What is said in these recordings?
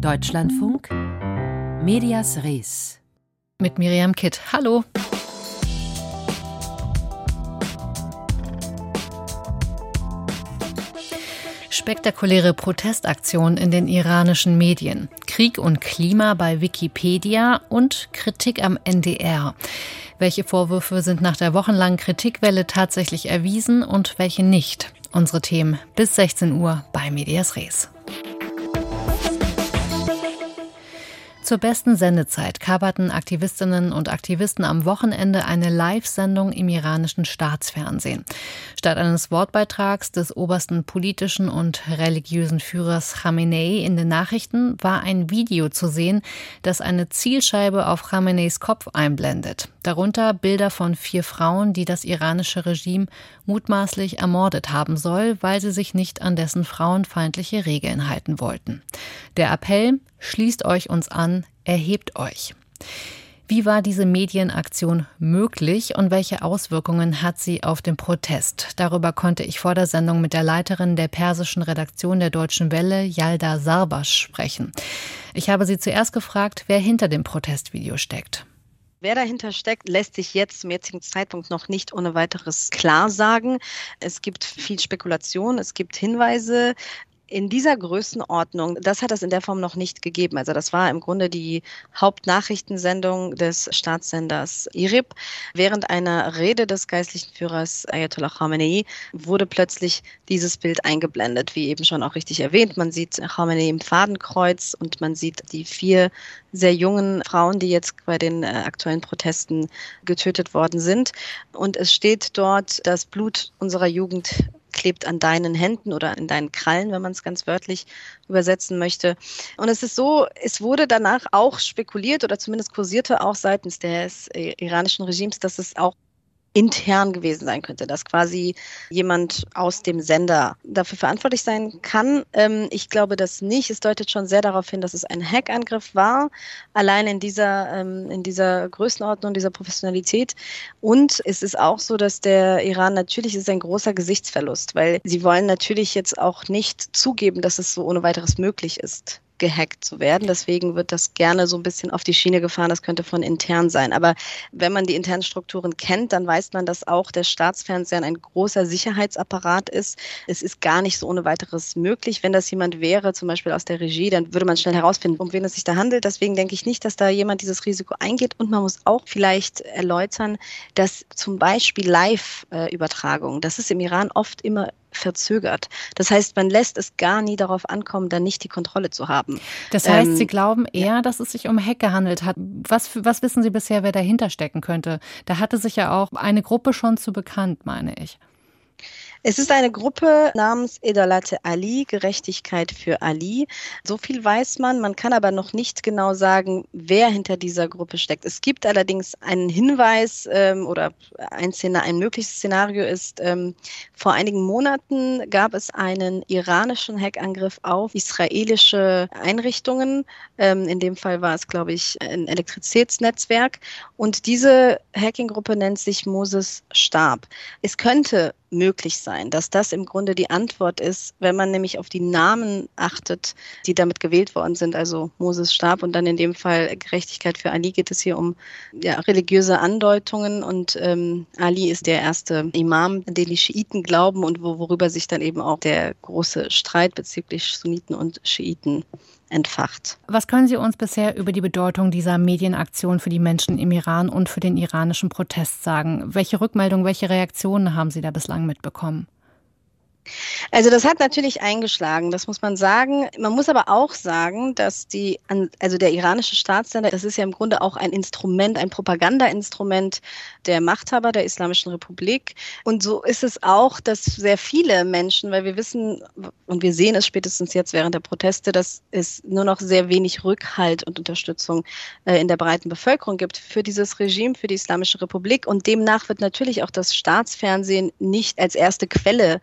Deutschlandfunk Medias Res mit Miriam Kitt. Hallo. Spektakuläre Protestaktion in den iranischen Medien, Krieg und Klima bei Wikipedia und Kritik am NDR. Welche Vorwürfe sind nach der wochenlangen Kritikwelle tatsächlich erwiesen und welche nicht? Unsere Themen bis 16 Uhr bei Medias Res. Zur besten Sendezeit coverten Aktivistinnen und Aktivisten am Wochenende eine Live-Sendung im iranischen Staatsfernsehen. Statt eines Wortbeitrags des obersten politischen und religiösen Führers Khamenei in den Nachrichten war ein Video zu sehen, das eine Zielscheibe auf Khameneis Kopf einblendet. Darunter Bilder von vier Frauen, die das iranische Regime mutmaßlich ermordet haben soll, weil sie sich nicht an dessen frauenfeindliche Regeln halten wollten. Der Appell, schließt euch uns an, erhebt euch. Wie war diese Medienaktion möglich und welche Auswirkungen hat sie auf den Protest? Darüber konnte ich vor der Sendung mit der Leiterin der persischen Redaktion der Deutschen Welle, Yalda Sarbasch, sprechen. Ich habe sie zuerst gefragt, wer hinter dem Protestvideo steckt. Wer dahinter steckt, lässt sich jetzt zum jetzigen Zeitpunkt noch nicht ohne weiteres klar sagen. Es gibt viel Spekulation, es gibt Hinweise in dieser Größenordnung, das hat es in der Form noch nicht gegeben. Also das war im Grunde die Hauptnachrichtensendung des Staatssenders IRIB. Während einer Rede des geistlichen Führers Ayatollah Khamenei wurde plötzlich dieses Bild eingeblendet, wie eben schon auch richtig erwähnt. Man sieht Khamenei im Fadenkreuz und man sieht die vier sehr jungen Frauen, die jetzt bei den äh, aktuellen Protesten getötet worden sind. Und es steht dort, das Blut unserer Jugend klebt an deinen Händen oder in deinen Krallen, wenn man es ganz wörtlich übersetzen möchte. Und es ist so, es wurde danach auch spekuliert oder zumindest kursierte auch seitens des äh, iranischen Regimes, dass es auch intern gewesen sein könnte, dass quasi jemand aus dem Sender dafür verantwortlich sein kann. Ähm, ich glaube das nicht. Es deutet schon sehr darauf hin, dass es ein Hackangriff war, allein in dieser, ähm, in dieser Größenordnung, dieser Professionalität. Und es ist auch so, dass der Iran natürlich ist ein großer Gesichtsverlust, weil sie wollen natürlich jetzt auch nicht zugeben, dass es so ohne weiteres möglich ist gehackt zu werden. Deswegen wird das gerne so ein bisschen auf die Schiene gefahren. Das könnte von intern sein. Aber wenn man die internen Strukturen kennt, dann weiß man, dass auch der Staatsfernseher ein großer Sicherheitsapparat ist. Es ist gar nicht so ohne weiteres möglich. Wenn das jemand wäre, zum Beispiel aus der Regie, dann würde man schnell herausfinden, um wen es sich da handelt. Deswegen denke ich nicht, dass da jemand dieses Risiko eingeht. Und man muss auch vielleicht erläutern, dass zum Beispiel Live-Übertragung, das ist im Iran oft immer verzögert. Das heißt, man lässt es gar nie darauf ankommen, dann nicht die Kontrolle zu haben. Das heißt, ähm, Sie glauben eher, ja. dass es sich um Hack gehandelt hat. Was, was wissen Sie bisher, wer dahinter stecken könnte? Da hatte sich ja auch eine Gruppe schon zu bekannt, meine ich. Es ist eine Gruppe namens Edalate Ali, Gerechtigkeit für Ali. So viel weiß man. Man kann aber noch nicht genau sagen, wer hinter dieser Gruppe steckt. Es gibt allerdings einen Hinweis ähm, oder ein, ein mögliches Szenario ist, ähm, vor einigen Monaten gab es einen iranischen Hackangriff auf israelische Einrichtungen. Ähm, in dem Fall war es, glaube ich, ein Elektrizitätsnetzwerk. Und diese Hacking-Gruppe nennt sich Moses Stab. Es könnte möglich sein, dass das im Grunde die Antwort ist, wenn man nämlich auf die Namen achtet, die damit gewählt worden sind, also Moses starb und dann in dem Fall Gerechtigkeit für Ali geht es hier um ja, religiöse Andeutungen und ähm, Ali ist der erste Imam, den die Schiiten glauben und wo, worüber sich dann eben auch der große Streit bezüglich Sunniten und Schiiten entfacht. Was können Sie uns bisher über die Bedeutung dieser Medienaktion für die Menschen im Iran und für den iranischen Protest sagen? Welche Rückmeldungen, welche Reaktionen haben Sie da bislang mitbekommen? Also das hat natürlich eingeschlagen, das muss man sagen. Man muss aber auch sagen, dass die, also der iranische Staatssender, das ist ja im Grunde auch ein Instrument, ein Propagandainstrument der Machthaber der Islamischen Republik. Und so ist es auch, dass sehr viele Menschen, weil wir wissen und wir sehen es spätestens jetzt während der Proteste, dass es nur noch sehr wenig Rückhalt und Unterstützung äh, in der breiten Bevölkerung gibt für dieses Regime, für die Islamische Republik. Und demnach wird natürlich auch das Staatsfernsehen nicht als erste Quelle,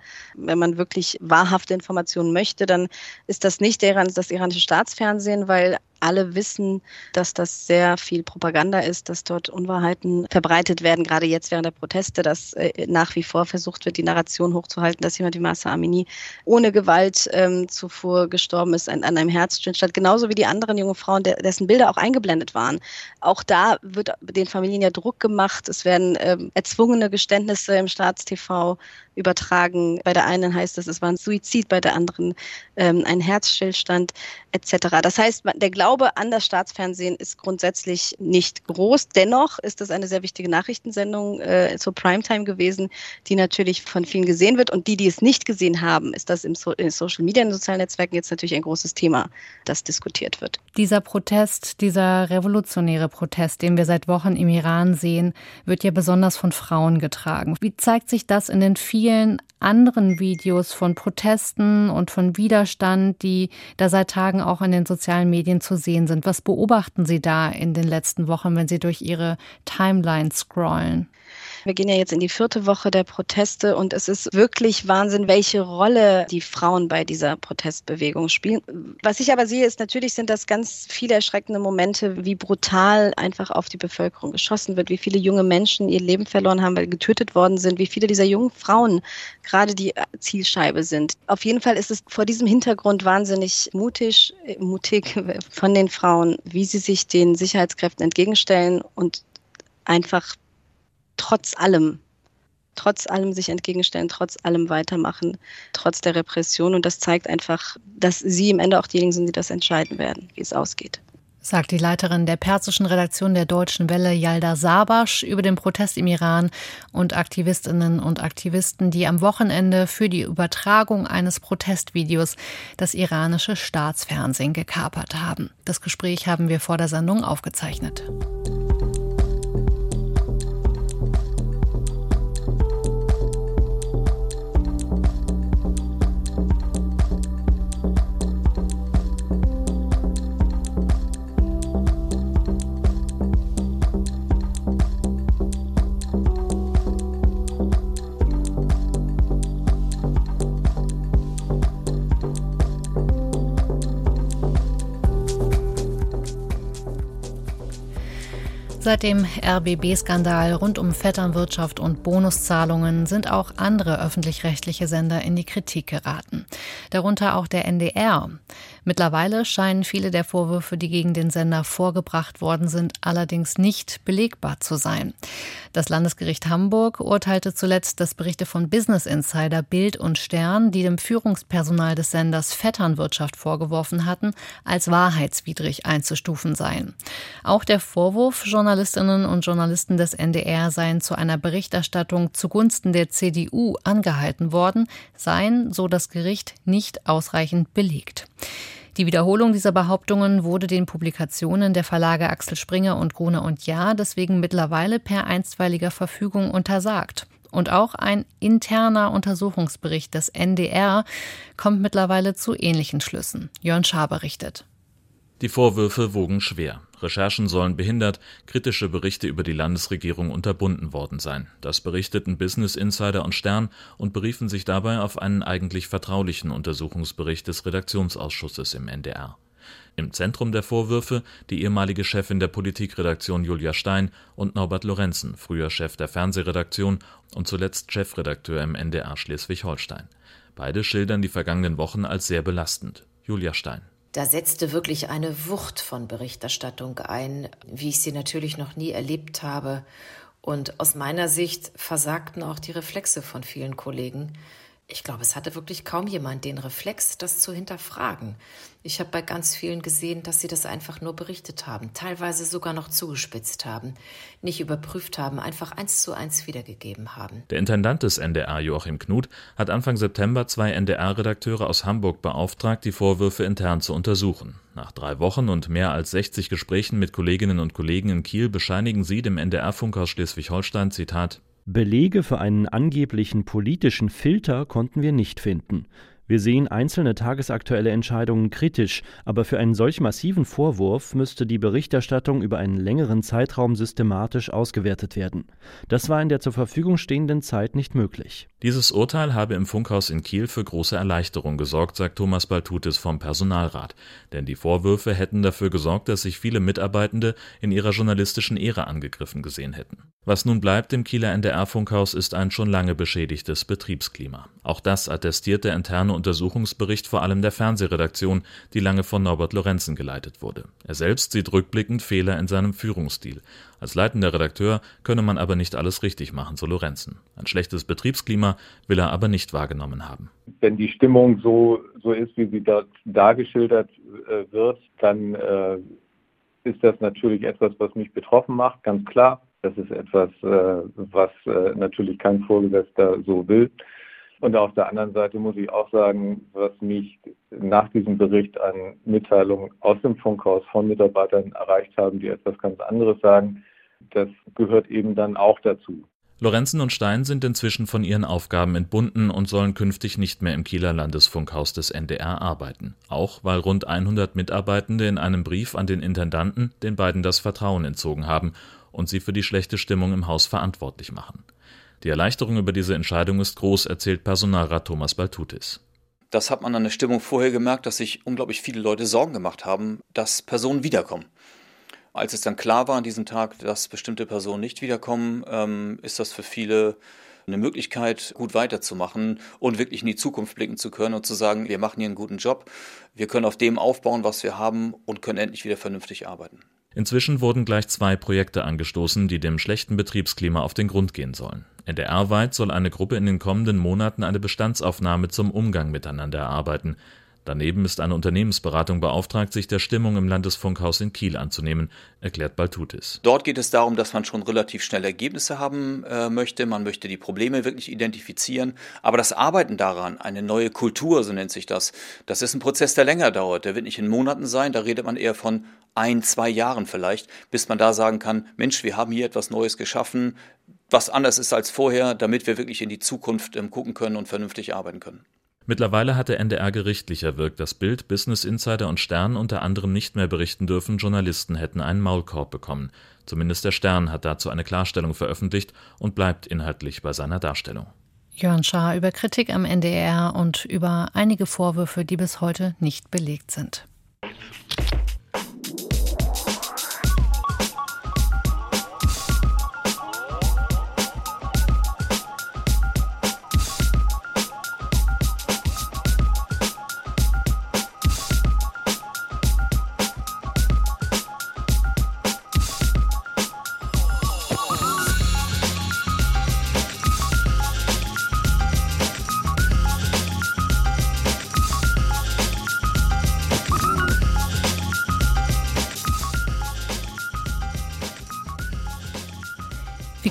wenn man wirklich wahrhafte Informationen möchte, dann ist das nicht der, das iranische Staatsfernsehen, weil alle wissen, dass das sehr viel Propaganda ist, dass dort Unwahrheiten verbreitet werden, gerade jetzt während der Proteste, dass äh, nach wie vor versucht wird, die Narration hochzuhalten, dass jemand wie Massa Amini ohne Gewalt ähm, zuvor gestorben ist an, an einem Herzstillstand, genauso wie die anderen jungen Frauen, dessen Bilder auch eingeblendet waren. Auch da wird den Familien ja Druck gemacht. Es werden ähm, erzwungene Geständnisse im Staatstv übertragen. Bei der einen heißt es, es war ein Suizid, bei der anderen ähm, ein Herzstillstand etc. Das heißt, der Glaube an das Staatsfernsehen ist grundsätzlich nicht groß. Dennoch ist das eine sehr wichtige Nachrichtensendung äh, zur Primetime gewesen, die natürlich von vielen gesehen wird. Und die, die es nicht gesehen haben, ist das im so in Social Media, in sozialen Netzwerken jetzt natürlich ein großes Thema, das diskutiert wird. Dieser Protest, dieser revolutionäre Protest, den wir seit Wochen im Iran sehen, wird ja besonders von Frauen getragen. Wie zeigt sich das in den vielen vielen anderen Videos von Protesten und von Widerstand, die da seit Tagen auch in den sozialen Medien zu sehen sind. Was beobachten Sie da in den letzten Wochen, wenn Sie durch Ihre Timeline scrollen? Wir gehen ja jetzt in die vierte Woche der Proteste und es ist wirklich Wahnsinn, welche Rolle die Frauen bei dieser Protestbewegung spielen. Was ich aber sehe, ist natürlich sind das ganz viele erschreckende Momente, wie brutal einfach auf die Bevölkerung geschossen wird, wie viele junge Menschen ihr Leben verloren haben, weil getötet worden sind, wie viele dieser jungen Frauen gerade die Zielscheibe sind. Auf jeden Fall ist es vor diesem Hintergrund wahnsinnig mutig, mutig von den Frauen, wie sie sich den Sicherheitskräften entgegenstellen und einfach trotz allem, trotz allem sich entgegenstellen, trotz allem weitermachen, trotz der Repression. Und das zeigt einfach, dass sie im Ende auch diejenigen sind, die das entscheiden werden, wie es ausgeht sagt die Leiterin der persischen Redaktion der Deutschen Welle Yalda Sabasch über den Protest im Iran und Aktivistinnen und Aktivisten, die am Wochenende für die Übertragung eines Protestvideos das iranische Staatsfernsehen gekapert haben. Das Gespräch haben wir vor der Sendung aufgezeichnet. Seit dem RBB-Skandal rund um Vetternwirtschaft und Bonuszahlungen sind auch andere öffentlich-rechtliche Sender in die Kritik geraten. Darunter auch der NDR. Mittlerweile scheinen viele der Vorwürfe, die gegen den Sender vorgebracht worden sind, allerdings nicht belegbar zu sein. Das Landesgericht Hamburg urteilte zuletzt, dass Berichte von Business Insider, Bild und Stern, die dem Führungspersonal des Senders Vetternwirtschaft vorgeworfen hatten, als wahrheitswidrig einzustufen seien. Auch der Vorwurf, Journalistinnen und Journalisten des NDR seien zu einer Berichterstattung zugunsten der CDU angehalten worden, seien, so das Gericht, nicht ausreichend belegt. Die Wiederholung dieser Behauptungen wurde den Publikationen der Verlage Axel Springer und Gruner und Jahr deswegen mittlerweile per einstweiliger Verfügung untersagt. Und auch ein interner Untersuchungsbericht des NDR kommt mittlerweile zu ähnlichen Schlüssen. Jörn Schaar berichtet. Die Vorwürfe wogen schwer. Recherchen sollen behindert, kritische Berichte über die Landesregierung unterbunden worden sein. Das berichteten Business Insider und Stern und beriefen sich dabei auf einen eigentlich vertraulichen Untersuchungsbericht des Redaktionsausschusses im NDR. Im Zentrum der Vorwürfe die ehemalige Chefin der Politikredaktion Julia Stein und Norbert Lorenzen, früher Chef der Fernsehredaktion und zuletzt Chefredakteur im NDR Schleswig-Holstein. Beide schildern die vergangenen Wochen als sehr belastend. Julia Stein da setzte wirklich eine Wucht von Berichterstattung ein, wie ich sie natürlich noch nie erlebt habe. Und aus meiner Sicht versagten auch die Reflexe von vielen Kollegen. Ich glaube, es hatte wirklich kaum jemand den Reflex, das zu hinterfragen. Ich habe bei ganz vielen gesehen, dass sie das einfach nur berichtet haben, teilweise sogar noch zugespitzt haben, nicht überprüft haben, einfach eins zu eins wiedergegeben haben. Der Intendant des NDR, Joachim Knut, hat Anfang September zwei NDR-Redakteure aus Hamburg beauftragt, die Vorwürfe intern zu untersuchen. Nach drei Wochen und mehr als 60 Gesprächen mit Kolleginnen und Kollegen in Kiel bescheinigen sie dem NDR-Funkhaus Schleswig-Holstein, Zitat, Belege für einen angeblichen politischen Filter konnten wir nicht finden. Wir sehen einzelne tagesaktuelle Entscheidungen kritisch, aber für einen solch massiven Vorwurf müsste die Berichterstattung über einen längeren Zeitraum systematisch ausgewertet werden. Das war in der zur Verfügung stehenden Zeit nicht möglich. Dieses Urteil habe im Funkhaus in Kiel für große Erleichterung gesorgt, sagt Thomas Baltutis vom Personalrat. Denn die Vorwürfe hätten dafür gesorgt, dass sich viele Mitarbeitende in ihrer journalistischen Ehre angegriffen gesehen hätten. Was nun bleibt im Kieler NDR-Funkhaus ist ein schon lange beschädigtes Betriebsklima. Auch das attestiert der interne Untersuchungsbericht vor allem der Fernsehredaktion, die lange von Norbert Lorenzen geleitet wurde. Er selbst sieht rückblickend Fehler in seinem Führungsstil. Als leitender Redakteur könne man aber nicht alles richtig machen, so Lorenzen. Ein schlechtes Betriebsklima will er aber nicht wahrgenommen haben. Wenn die Stimmung so, so ist, wie sie dort dargeschildert äh, wird, dann äh, ist das natürlich etwas, was mich betroffen macht, ganz klar. Das ist etwas, äh, was äh, natürlich kein Vorgesetzter so will. Und auf der anderen Seite muss ich auch sagen, was mich nach diesem Bericht an Mitteilungen aus dem Funkhaus von Mitarbeitern erreicht haben, die etwas ganz anderes sagen, das gehört eben dann auch dazu. Lorenzen und Stein sind inzwischen von ihren Aufgaben entbunden und sollen künftig nicht mehr im Kieler Landesfunkhaus des NDR arbeiten. Auch weil rund 100 Mitarbeitende in einem Brief an den Intendanten den beiden das Vertrauen entzogen haben und sie für die schlechte Stimmung im Haus verantwortlich machen. Die Erleichterung über diese Entscheidung ist groß, erzählt Personalrat Thomas Baltutis. Das hat man an der Stimmung vorher gemerkt, dass sich unglaublich viele Leute Sorgen gemacht haben, dass Personen wiederkommen. Als es dann klar war an diesem Tag, dass bestimmte Personen nicht wiederkommen, ähm, ist das für viele eine Möglichkeit, gut weiterzumachen und wirklich in die Zukunft blicken zu können und zu sagen, wir machen hier einen guten Job, wir können auf dem aufbauen, was wir haben und können endlich wieder vernünftig arbeiten. Inzwischen wurden gleich zwei Projekte angestoßen, die dem schlechten Betriebsklima auf den Grund gehen sollen. NDR-weit soll eine Gruppe in den kommenden Monaten eine Bestandsaufnahme zum Umgang miteinander erarbeiten. Daneben ist eine Unternehmensberatung beauftragt, sich der Stimmung im Landesfunkhaus in Kiel anzunehmen, erklärt Baltutis. Dort geht es darum, dass man schon relativ schnell Ergebnisse haben äh, möchte. Man möchte die Probleme wirklich identifizieren. Aber das Arbeiten daran, eine neue Kultur, so nennt sich das, das ist ein Prozess, der länger dauert. Der wird nicht in Monaten sein. Da redet man eher von ein, zwei Jahren vielleicht, bis man da sagen kann, Mensch, wir haben hier etwas Neues geschaffen, was anders ist als vorher, damit wir wirklich in die Zukunft ähm, gucken können und vernünftig arbeiten können. Mittlerweile hat der NDR gerichtlich erwirkt, dass Bild, Business Insider und Stern unter anderem nicht mehr berichten dürfen, Journalisten hätten einen Maulkorb bekommen. Zumindest der Stern hat dazu eine Klarstellung veröffentlicht und bleibt inhaltlich bei seiner Darstellung. Jörn Schaar über Kritik am NDR und über einige Vorwürfe, die bis heute nicht belegt sind.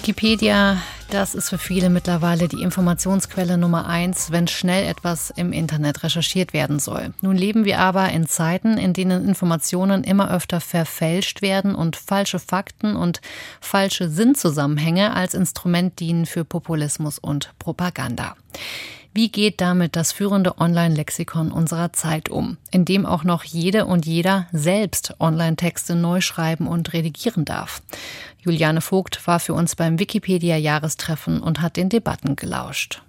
Wikipedia, das ist für viele mittlerweile die Informationsquelle Nummer eins, wenn schnell etwas im Internet recherchiert werden soll. Nun leben wir aber in Zeiten, in denen Informationen immer öfter verfälscht werden und falsche Fakten und falsche Sinnzusammenhänge als Instrument dienen für Populismus und Propaganda. Wie geht damit das führende Online-Lexikon unserer Zeit um, in dem auch noch jede und jeder selbst Online-Texte neu schreiben und redigieren darf? Juliane Vogt war für uns beim Wikipedia-Jahrestreffen und hat den Debatten gelauscht.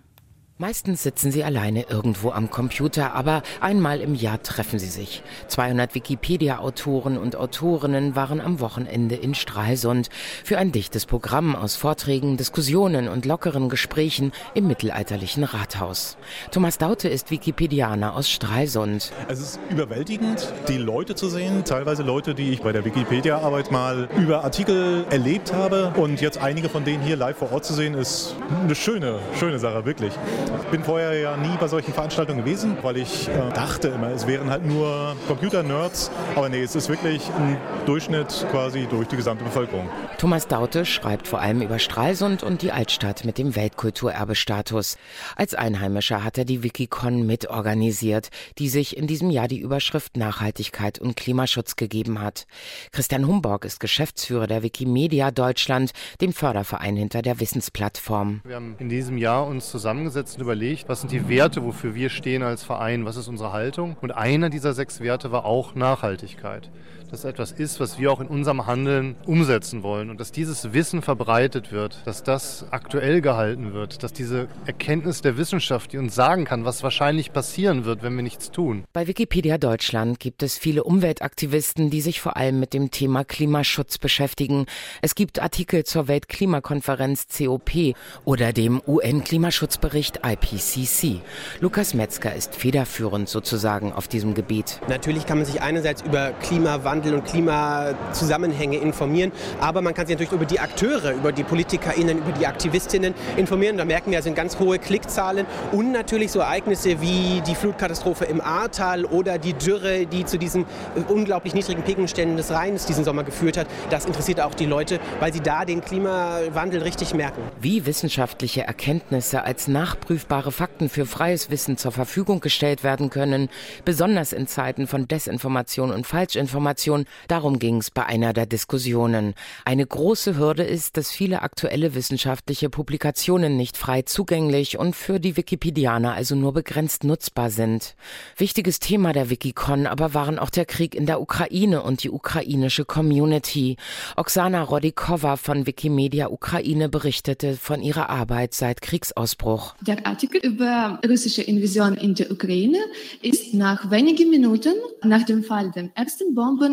Meistens sitzen sie alleine irgendwo am Computer, aber einmal im Jahr treffen sie sich. 200 Wikipedia-Autoren und Autorinnen waren am Wochenende in Stralsund für ein dichtes Programm aus Vorträgen, Diskussionen und lockeren Gesprächen im mittelalterlichen Rathaus. Thomas Daute ist Wikipedianer aus Stralsund. Es ist überwältigend, die Leute zu sehen, teilweise Leute, die ich bei der Wikipedia-Arbeit mal über Artikel erlebt habe und jetzt einige von denen hier live vor Ort zu sehen, ist eine schöne, schöne Sache, wirklich. Ich bin vorher ja nie bei solchen Veranstaltungen gewesen, weil ich äh, dachte immer, es wären halt nur Computer-Nerds. Aber nee, es ist wirklich ein Durchschnitt quasi durch die gesamte Bevölkerung. Thomas Daute schreibt vor allem über Stralsund und die Altstadt mit dem Weltkulturerbestatus. Als Einheimischer hat er die Wikicon mitorganisiert, die sich in diesem Jahr die Überschrift Nachhaltigkeit und Klimaschutz gegeben hat. Christian Humborg ist Geschäftsführer der Wikimedia Deutschland, dem Förderverein hinter der Wissensplattform. Wir haben in diesem Jahr uns zusammengesetzt hingesetzt überlegt, was sind die Werte, wofür wir stehen als Verein, was ist unsere Haltung. Und einer dieser sechs Werte war auch Nachhaltigkeit das etwas ist, was wir auch in unserem Handeln umsetzen wollen und dass dieses Wissen verbreitet wird, dass das aktuell gehalten wird, dass diese Erkenntnis der Wissenschaft, die uns sagen kann, was wahrscheinlich passieren wird, wenn wir nichts tun. Bei Wikipedia Deutschland gibt es viele Umweltaktivisten, die sich vor allem mit dem Thema Klimaschutz beschäftigen. Es gibt Artikel zur Weltklimakonferenz COP oder dem UN-Klimaschutzbericht IPCC. Lukas Metzger ist federführend sozusagen auf diesem Gebiet. Natürlich kann man sich einerseits über Klimawandel Klimawandel und Klimazusammenhänge informieren. Aber man kann sich natürlich über die Akteure, über die PolitikerInnen, über die AktivistInnen informieren. Da merken wir, sind ganz hohe Klickzahlen und natürlich so Ereignisse wie die Flutkatastrophe im Ahrtal oder die Dürre, die zu diesen unglaublich niedrigen Pekenständen des Rheins diesen Sommer geführt hat. Das interessiert auch die Leute, weil sie da den Klimawandel richtig merken. Wie wissenschaftliche Erkenntnisse als nachprüfbare Fakten für freies Wissen zur Verfügung gestellt werden können, besonders in Zeiten von Desinformation und Falschinformation, Information. Darum ging es bei einer der Diskussionen. Eine große Hürde ist, dass viele aktuelle wissenschaftliche Publikationen nicht frei zugänglich und für die Wikipedianer also nur begrenzt nutzbar sind. Wichtiges Thema der Wikicon aber waren auch der Krieg in der Ukraine und die ukrainische Community. Oksana Rodikova von Wikimedia Ukraine berichtete von ihrer Arbeit seit Kriegsausbruch. Der Artikel über russische Invasion in der Ukraine ist nach wenigen Minuten nach dem Fall der ersten Bomben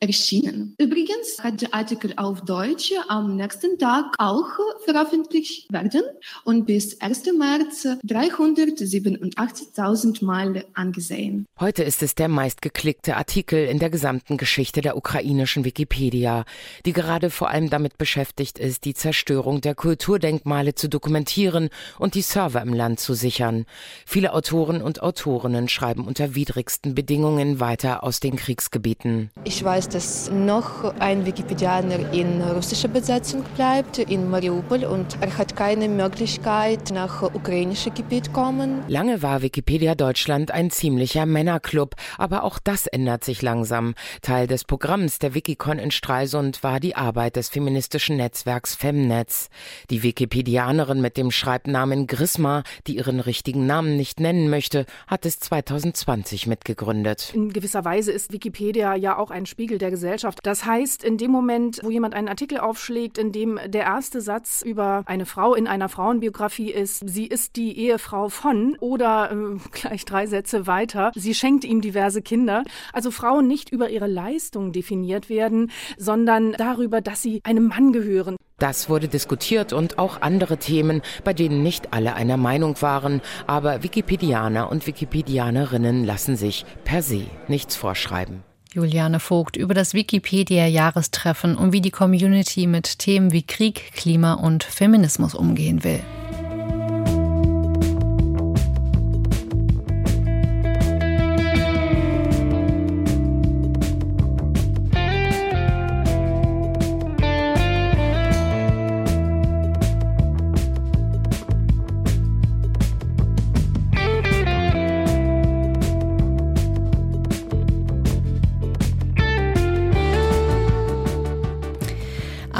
erschienen. Übrigens hat der Artikel auf Deutsch am nächsten Tag auch veröffentlicht werden und bis 1. März 387.000 Mal angesehen. Heute ist es der meistgeklickte Artikel in der gesamten Geschichte der ukrainischen Wikipedia, die gerade vor allem damit beschäftigt ist, die Zerstörung der Kulturdenkmale zu dokumentieren und die Server im Land zu sichern. Viele Autoren und Autorinnen schreiben unter widrigsten Bedingungen weiter aus den Kriegsgebieten. Ich weiß, dass noch ein Wikipedianer in russischer Besetzung bleibt, in Mariupol, und er hat keine Möglichkeit, nach ukrainischem Gebiet kommen. Lange war Wikipedia Deutschland ein ziemlicher Männerclub, aber auch das ändert sich langsam. Teil des Programms der Wikicon in Stralsund war die Arbeit des feministischen Netzwerks Femnetz. Die Wikipedianerin mit dem Schreibnamen Grisma, die ihren richtigen Namen nicht nennen möchte, hat es 2020 mitgegründet. In gewisser Weise ist Wikipedia ja auch ein Spiegel der Gesellschaft. Das heißt, in dem Moment, wo jemand einen Artikel aufschlägt, in dem der erste Satz über eine Frau in einer Frauenbiografie ist, sie ist die Ehefrau von oder äh, gleich drei Sätze weiter, sie schenkt ihm diverse Kinder. Also Frauen nicht über ihre Leistung definiert werden, sondern darüber, dass sie einem Mann gehören. Das wurde diskutiert und auch andere Themen, bei denen nicht alle einer Meinung waren, aber Wikipedianer und Wikipedianerinnen lassen sich per se nichts vorschreiben. Juliane Vogt über das Wikipedia-Jahrestreffen und wie die Community mit Themen wie Krieg, Klima und Feminismus umgehen will.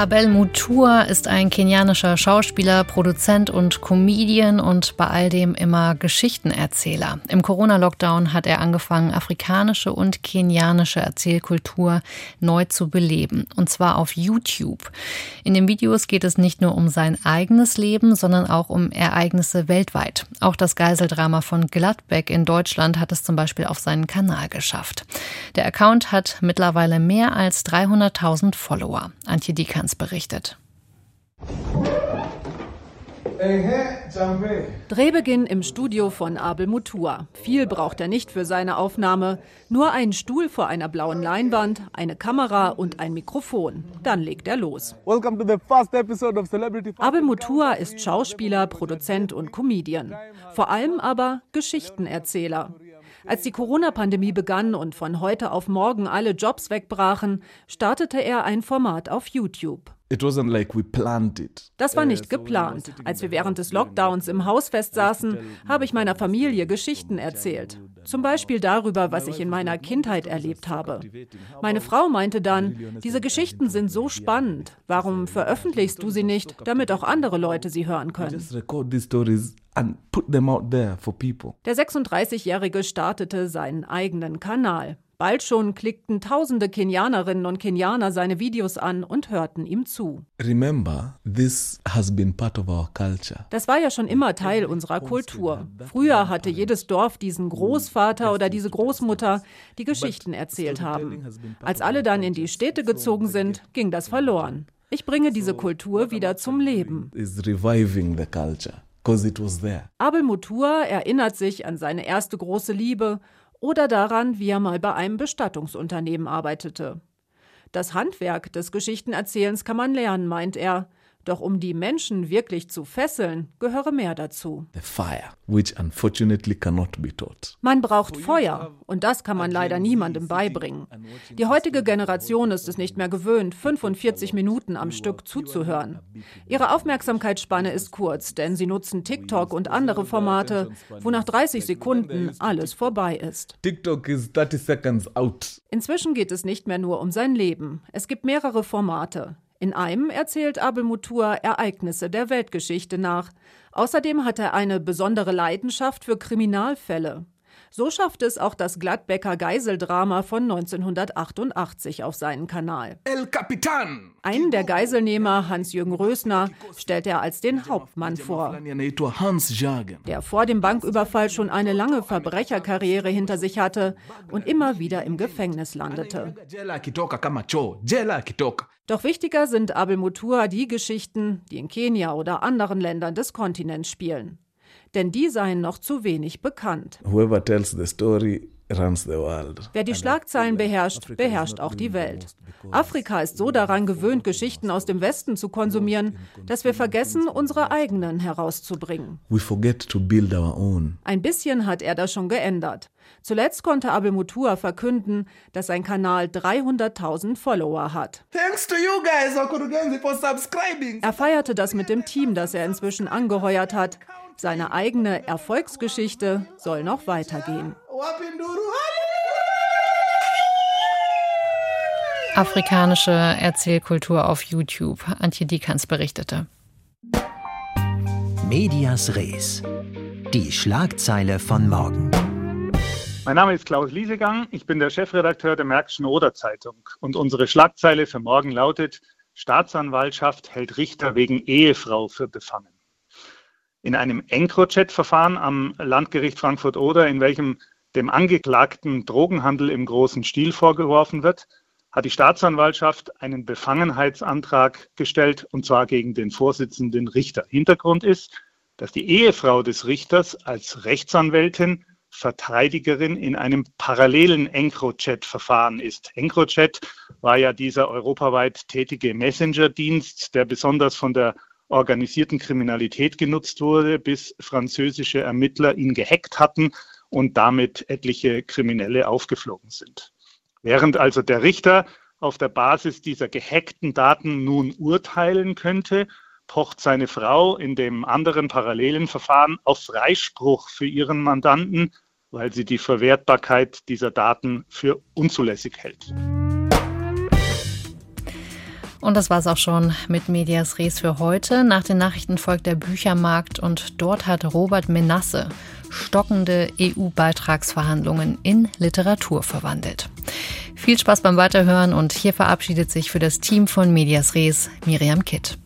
Abel Mutua ist ein kenianischer Schauspieler, Produzent und Comedian und bei all dem immer Geschichtenerzähler. Im Corona-Lockdown hat er angefangen, afrikanische und kenianische Erzählkultur neu zu beleben. Und zwar auf YouTube. In den Videos geht es nicht nur um sein eigenes Leben, sondern auch um Ereignisse weltweit. Auch das Geiseldrama von Gladbeck in Deutschland hat es zum Beispiel auf seinen Kanal geschafft. Der Account hat mittlerweile mehr als 300.000 Follower. Antje Diekan Mainz berichtet. Drehbeginn im Studio von Abel Mutua. Viel braucht er nicht für seine Aufnahme. Nur einen Stuhl vor einer blauen Leinwand, eine Kamera und ein Mikrofon. Dann legt er los. Abel Mutua ist Schauspieler, Produzent und Comedian. Vor allem aber Geschichtenerzähler. Als die Corona-Pandemie begann und von heute auf morgen alle Jobs wegbrachen, startete er ein Format auf YouTube. Das war nicht geplant. Als wir während des Lockdowns im Haus festsaßen, habe ich meiner Familie Geschichten erzählt. Zum Beispiel darüber, was ich in meiner Kindheit erlebt habe. Meine Frau meinte dann, diese Geschichten sind so spannend. Warum veröffentlichst du sie nicht, damit auch andere Leute sie hören können? Der 36-Jährige startete seinen eigenen Kanal. Bald schon klickten tausende Kenianerinnen und Kenianer seine Videos an und hörten ihm zu. Remember, this has been part of our culture. Das war ja schon immer Teil unserer Kultur. Früher hatte jedes Dorf diesen Großvater oder diese Großmutter, die Geschichten erzählt haben. Als alle dann in die Städte gezogen sind, ging das verloren. Ich bringe diese Kultur wieder zum Leben. Abel Mutua erinnert sich an seine erste große Liebe oder daran, wie er mal bei einem Bestattungsunternehmen arbeitete. Das Handwerk des Geschichtenerzählens kann man lernen, meint er. Doch um die Menschen wirklich zu fesseln, gehöre mehr dazu. Man braucht Feuer und das kann man leider niemandem beibringen. Die heutige Generation ist es nicht mehr gewöhnt, 45 Minuten am Stück zuzuhören. Ihre Aufmerksamkeitsspanne ist kurz, denn sie nutzen TikTok und andere Formate, wo nach 30 Sekunden alles vorbei ist. TikTok is 30 seconds out. Inzwischen geht es nicht mehr nur um sein Leben. Es gibt mehrere Formate. In einem erzählt Abel Mutur Ereignisse der Weltgeschichte nach. Außerdem hat er eine besondere Leidenschaft für Kriminalfälle. So schafft es auch das Gladbecker Geiseldrama von 1988 auf seinen Kanal. El Capitan! Einen der Geiselnehmer, Hans-Jürgen Rösner, stellt er als den Hauptmann vor. Der vor dem Banküberfall schon eine lange Verbrecherkarriere hinter sich hatte und immer wieder im Gefängnis landete. Doch wichtiger sind Abel Mutua die Geschichten, die in Kenia oder anderen Ländern des Kontinents spielen denn die seien noch zu wenig bekannt. Whoever tells the story Wer die Schlagzeilen beherrscht, beherrscht auch die Welt. Afrika ist so daran gewöhnt, Geschichten aus dem Westen zu konsumieren, dass wir vergessen, unsere eigenen herauszubringen. Ein bisschen hat er das schon geändert. Zuletzt konnte Abel Mutua verkünden, dass sein Kanal 300.000 Follower hat. Er feierte das mit dem Team, das er inzwischen angeheuert hat. Seine eigene Erfolgsgeschichte soll noch weitergehen. Afrikanische Erzählkultur auf YouTube. Antje Diekanz berichtete. Medias Res. Die Schlagzeile von morgen. Mein Name ist Klaus Liesegang. Ich bin der Chefredakteur der Märkischen Oder Zeitung. Und unsere Schlagzeile für morgen lautet: Staatsanwaltschaft hält Richter wegen Ehefrau für befangen. In einem EncroChat-Verfahren am Landgericht Frankfurt-Oder, in welchem dem Angeklagten Drogenhandel im großen Stil vorgeworfen wird, hat die Staatsanwaltschaft einen Befangenheitsantrag gestellt, und zwar gegen den Vorsitzenden Richter. Hintergrund ist, dass die Ehefrau des Richters als Rechtsanwältin Verteidigerin in einem parallelen EncroChat-Verfahren ist. EncroChat war ja dieser europaweit tätige Messenger-Dienst, der besonders von der organisierten Kriminalität genutzt wurde, bis französische Ermittler ihn gehackt hatten und damit etliche Kriminelle aufgeflogen sind. Während also der Richter auf der Basis dieser gehackten Daten nun urteilen könnte, pocht seine Frau in dem anderen parallelen Verfahren auf Freispruch für ihren Mandanten, weil sie die Verwertbarkeit dieser Daten für unzulässig hält. Und das war es auch schon mit Medias Res für heute. Nach den Nachrichten folgt der Büchermarkt und dort hat Robert Menasse stockende EU-Beitragsverhandlungen in Literatur verwandelt. Viel Spaß beim Weiterhören und hier verabschiedet sich für das Team von Medias Res Miriam Kitt.